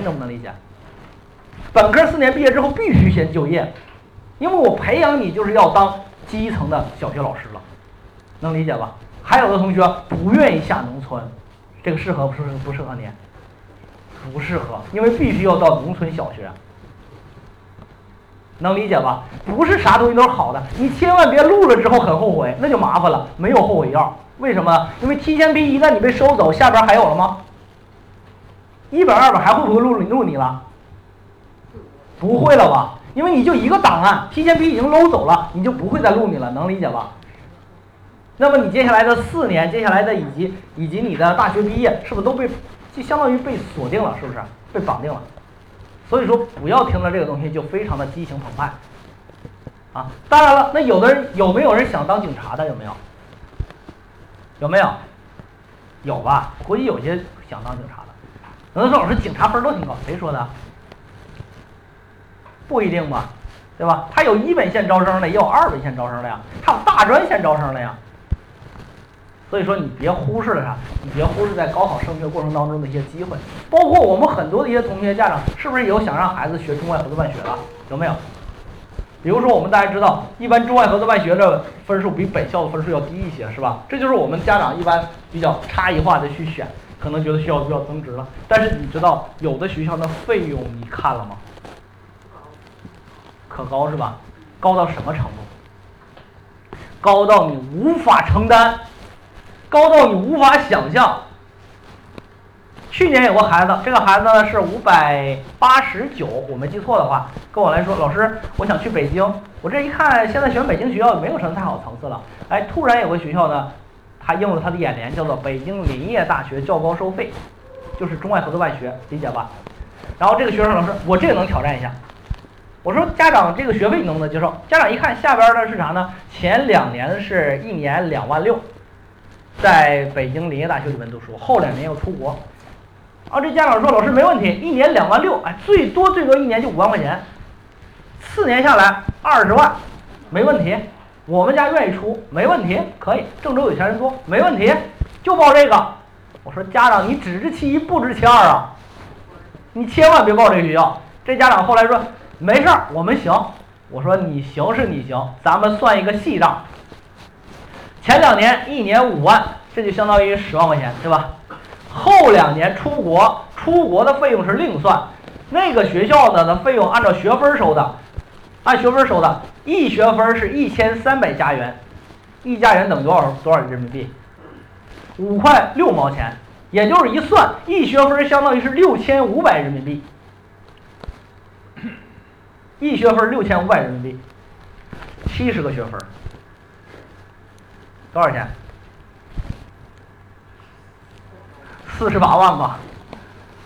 能不能理解？本科四年毕业之后必须先就业，因为我培养你就是要当基层的小学老师了，能理解吧？还有的同学不愿意下农村，这个适合不适合不适合你？不适合，因为必须要到农村小学，能理解吧？不是啥东西都是好的，你千万别录了之后很后悔，那就麻烦了，没有后悔药。为什么？因为提前批一旦你被收走，下边还有了吗？一本二本还会不会录录你了？不会了吧？因为你就一个档案，提前批已经搂走了，你就不会再录你了，能理解吧？那么你接下来的四年，接下来的以及以及你的大学毕业，是不是都被就相当于被锁定了？是不是被绑定了？所以说不要听了这个东西就非常的激情澎湃啊！当然了，那有的人有没有人想当警察的？有没有？有没有？有吧？估计有些想当警察。有人说老师警察分都挺高，谁说的？不一定吧，对吧？他有一本线招生的，也有二本线招生的呀，还有大专线招生的呀。所以说你别忽视了啥，你别忽视在高考升学过程当中的一些机会，包括我们很多的一些同学家长，是不是有想让孩子学中外合作办学的？有没有？比如说我们大家知道，一般中外合作办学的分数比本校的分数要低一些，是吧？这就是我们家长一般比较差异化的去选，可能觉得学校比较增值了。但是你知道有的学校的费用你看了吗？可高是吧？高到什么程度？高到你无法承担，高到你无法想象。去年有个孩子，这个孩子呢是五百八十九，我没记错的话，跟我来说，老师，我想去北京。我这一看，现在选北京学校也没有什么太好层次了。哎，突然有个学校呢，他应了他的眼帘，叫做北京林业大学较高收费，就是中外合作办学，理解吧？然后这个学生老师，我这个能挑战一下。我说家长这个学费你能不能接受？家长一看下边的是啥呢？前两年是一年两万六，在北京林业大学里面读书，后两年要出国。啊，这家长说老师没问题，一年两万六，哎，最多最多一年就五万块钱，四年下来二十万，没问题。我们家愿意出，没问题，可以。郑州有钱人多，没问题，就报这个。我说家长你只知其一不知其二啊，你千万别报这学校。这家长后来说。没事儿，我们行。我说你行是你行，咱们算一个细账。前两年一年五万，这就相当于十万块钱，对吧？后两年出国，出国的费用是另算。那个学校呢的费用按照学分收的，按学分收的，一学分是一千三百加元，一加元等于多少多少人民币？五块六毛钱，也就是一算，一学分相当于是六千五百人民币。一学分六千五百人民币，七十个学分，多少钱？四十八万吧。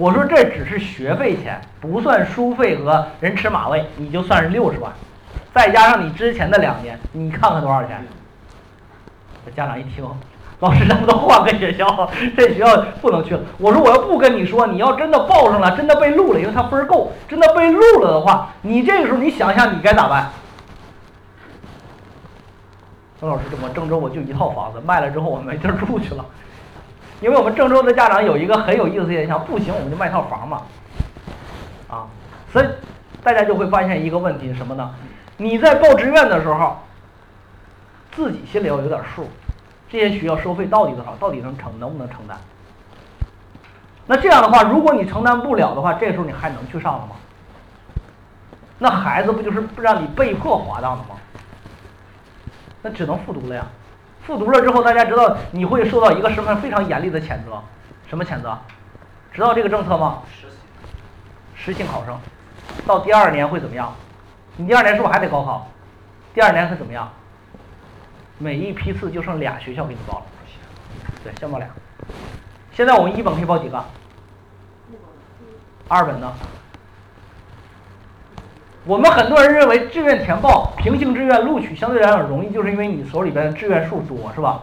我说这只是学费钱，不算书费和人吃马喂，你就算是六十万，再加上你之前的两年，你看看多少钱？家长一听。老师，能不能换个学校？这学校不能去了。我说，我要不跟你说，你要真的报上了，真的被录了，因为他分够，真的被录了的话，你这个时候你想想，你该咋办？说老师，我郑州我就一套房子，卖了之后我没地儿住去了。因为我们郑州的家长有一个很有意思的现象，不行我们就卖套房嘛。啊，所以大家就会发现一个问题是什么呢？你在报志愿的时候，自己心里要有点数。这些学校收费到底多少？到底能承能不能承担？那这样的话，如果你承担不了的话，这时候你还能去上了吗？那孩子不就是让你被迫滑档的吗？那只能复读了呀。复读了之后，大家知道你会受到一个什么非常严厉的谴责？什么谴责？知道这个政策吗？实行。实行考生，到第二年会怎么样？你第二年是不是还得高考？第二年会怎么样？每一批次就剩俩学校给你报了，对，先报俩。现在我们一本可以报几个？二本呢？我们很多人认为志愿填报、平行志愿录取相对来讲容易，就是因为你手里边的志愿数多，是吧？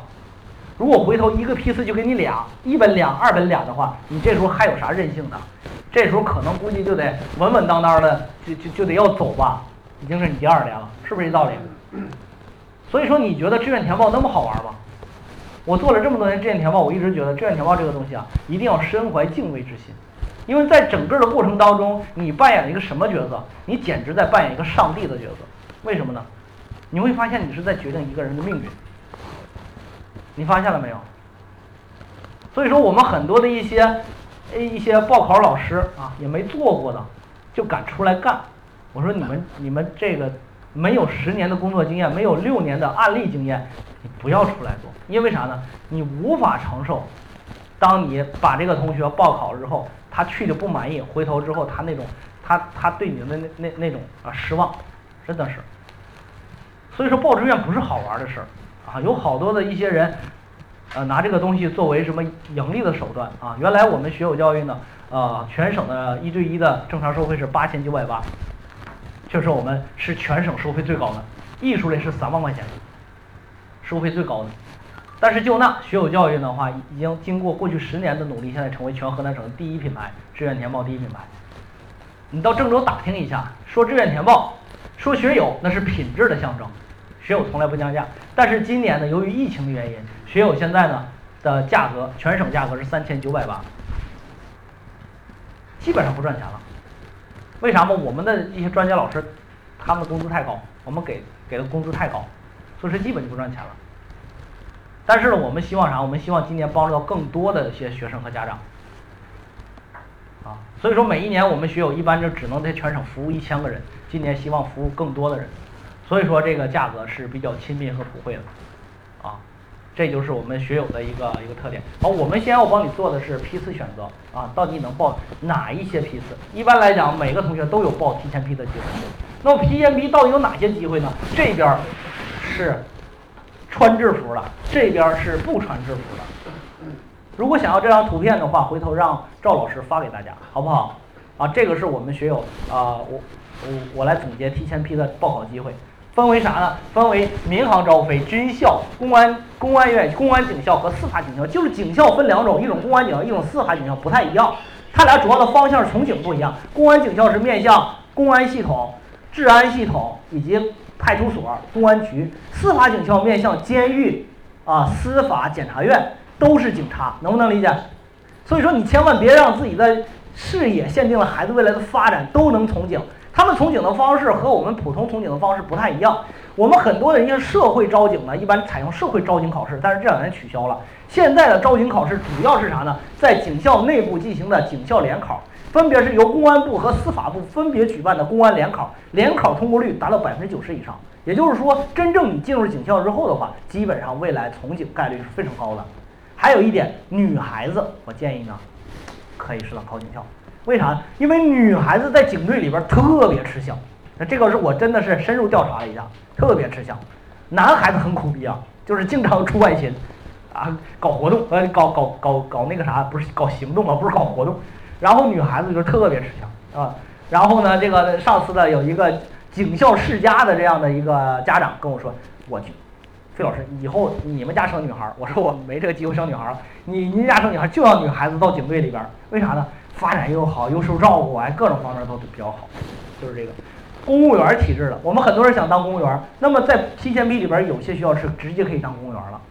如果回头一个批次就给你俩，一本俩、二本俩的话，你这时候还有啥任性的？这时候可能估计就得稳稳当当的，就就就得要走吧，已经是你第二年了，是不是这道理？所以说，你觉得志愿填报那么好玩吗？我做了这么多年志愿填报，我一直觉得志愿填报这个东西啊，一定要身怀敬畏之心。因为在整个的过程当中，你扮演了一个什么角色？你简直在扮演一个上帝的角色。为什么呢？你会发现你是在决定一个人的命运。你发现了没有？所以说，我们很多的一些一些报考老师啊，也没做过的，就敢出来干。我说你们你们这个没有十年的工作经验，没有六年的案例经验，你不要出来做，因为啥呢？你无法承受。当你把这个同学报考之后，他去的不满意，回头之后他那种他他对你的那那那种啊失望，真的是。所以说报志愿不是好玩的事儿啊，有好多的一些人，呃拿这个东西作为什么盈利的手段啊。原来我们学有教育呢，呃全省的一对一的正常收费是八千九百八，确实我们是全省收费最高的，艺术类是三万块钱，收费最高的。但是就那学友教育的话，已经经过过去十年的努力，现在成为全河南省第一品牌，志愿填报第一品牌。你到郑州打听一下，说志愿填报，说学友，那是品质的象征。学友从来不降价，但是今年呢，由于疫情的原因，学友现在呢的价格，全省价格是三千九百八，基本上不赚钱了。为啥吗？我们的一些专家老师，他们的工资太高，我们给给的工资太高，所以说基本就不赚钱了。但是呢，我们希望啥？我们希望今年帮助到更多的一些学生和家长，啊，所以说每一年我们学友一般就只能在全省服务一千个人，今年希望服务更多的人，所以说这个价格是比较亲民和普惠的，啊，这就是我们学友的一个一个特点。好，我们先要帮你做的是批次选择，啊，到底能报哪一些批次？一般来讲，每个同学都有报提前批的机会。那么提前批到底有哪些机会呢？这边是。穿制服的，这边是不穿制服的。如果想要这张图片的话，回头让赵老师发给大家，好不好？啊，这个是我们学友啊，我我我来总结提前批的报考机会，分为啥呢？分为民航招飞、军校、公安、公安院、公安警校和司法警校，就是警校分两种，一种公安警校，一种司法警校，不太一样。它俩主要的方向是从警不一样，公安警校是面向公安系统、治安系统以及。派出所、公安局、司法警校面向监狱啊，司法检察院都是警察，能不能理解？所以说你千万别让自己的视野限定了孩子未来的发展都能从警。他们从警的方式和我们普通从警的方式不太一样。我们很多的一些社会招警呢，一般采用社会招警考试，但是这两年取消了。现在的招警考试主要是啥呢？在警校内部进行的警校联考。分别是由公安部和司法部分别举办的公安联考，联考通过率达到百分之九十以上。也就是说，真正你进入警校之后的话，基本上未来从警概率是非常高的。还有一点，女孩子，我建议呢，可以适当考警校。为啥？因为女孩子在警队里边特别吃香。那这个是我真的是深入调查了一下，特别吃香。男孩子很苦逼啊，就是经常出外勤，啊，搞活动，呃，搞搞搞搞那个啥，不是搞行动啊，不是搞活动。然后女孩子就特别吃香啊，然后呢，这个上次呢有一个警校世家的这样的一个家长跟我说，我去，费老师，以后你们家生女孩，我说我没这个机会生女孩，你 您家生女孩就要女孩子到警队里边，为啥呢？发展又好，又受照顾，哎，各种方面都比较好，就是这个公务员体制的。我们很多人想当公务员，那么在提前批里边有些学校是直接可以当公务员了，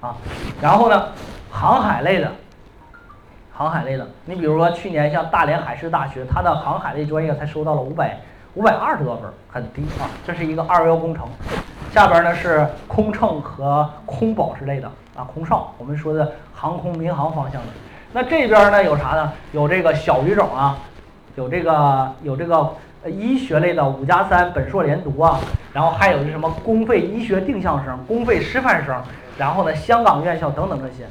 啊，然后呢，航海类的。航海类的，你比如说去年像大连海事大学，它的航海类专业才收到了五百五百二十多分，很低啊。这是一个二幺工程，下边呢是空乘和空保之类的啊，空少，我们说的航空民航方向的。那这边呢有啥呢？有这个小语种啊，有这个有这个医学类的五加三本硕连读啊，然后还有什么公费医学定向生、公费师范生，然后呢香港院校等等这些。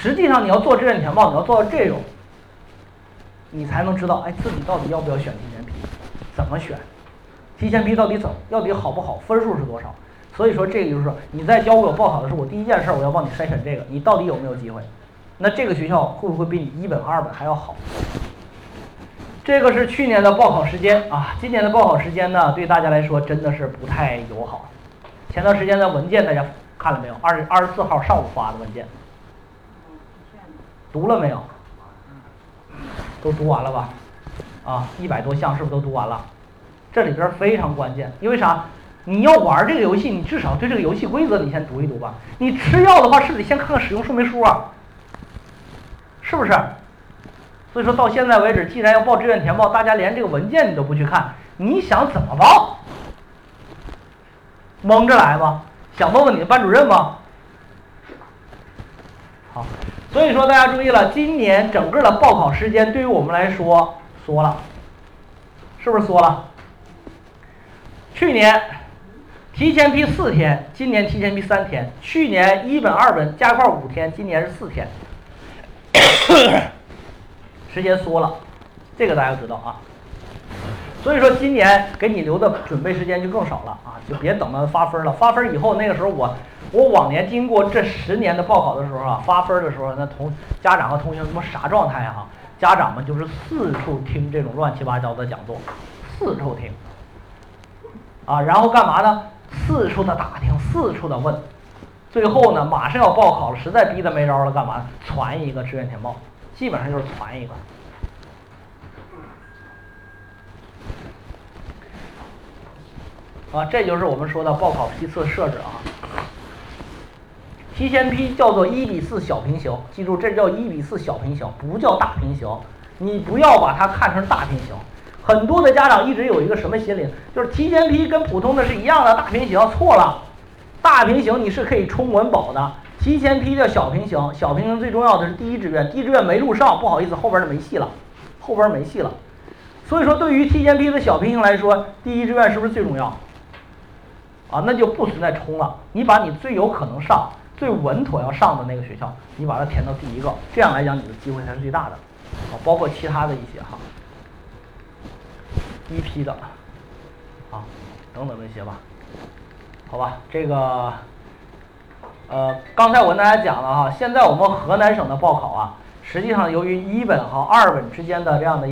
实际上，你要做志愿填报，你要做到这种，你才能知道，哎，自己到底要不要选提前批，怎么选，提前批到底怎么，到底好不好，分数是多少？所以说，这个就是说，你在教我报考的时候，我第一件事我要帮你筛选这个，你到底有没有机会？那这个学校会不会比你一本二本还要好？这个是去年的报考时间啊，今年的报考时间呢，对大家来说真的是不太友好。前段时间的文件大家看了没有？二二十四号上午发的文件。读了没有？都读完了吧？啊，一百多项是不是都读完了？这里边非常关键，因为啥？你要玩这个游戏，你至少对这个游戏规则你先读一读吧。你吃药的话，是得先看看使用说明书啊？是不是？所以说到现在为止，既然要报志愿填报，大家连这个文件你都不去看，你想怎么报？蒙着来吗？想问问你的班主任吗？好，所以说大家注意了，今年整个的报考时间对于我们来说缩了，是不是缩了？去年提前批四天，今年提前批三天。去年一本二本加块五天，今年是四天，时间缩了，这个大家知道啊。所以说今年给你留的准备时间就更少了啊，就别等到发分了。发分以后，那个时候我我往年经过这十年的报考的时候啊，发分的时候，那同家长和同学什么啥状态哈？家长们就是四处听这种乱七八糟的讲座，四处听。啊，然后干嘛呢？四处的打听，四处的问，最后呢，马上要报考了，实在逼得没招了，干嘛？传一个志愿填报，基本上就是传一个。啊，这就是我们说的报考批次设置啊。提前批叫做一比四小平行，记住这叫一比四小平行，不叫大平行，你不要把它看成大平行。很多的家长一直有一个什么心理，就是提前批跟普通的是一样的大平行，错了。大平行你是可以冲文保的，提前批叫小平行，小平行最重要的是第一志愿，第一志愿没录上，不好意思，后边就没戏了，后边没戏了。所以说，对于提前批的小平行来说，第一志愿是不是最重要？啊，那就不存在冲了，你把你最有可能上、最稳妥要上的那个学校，你把它填到第一个，这样来讲你的机会才是最大的。啊，包括其他的一些哈。一批的，啊，等等那些吧，好吧，这个，呃，刚才我跟大家讲了哈，现在我们河南省的报考啊，实际上由于一本和二本之间的这样的。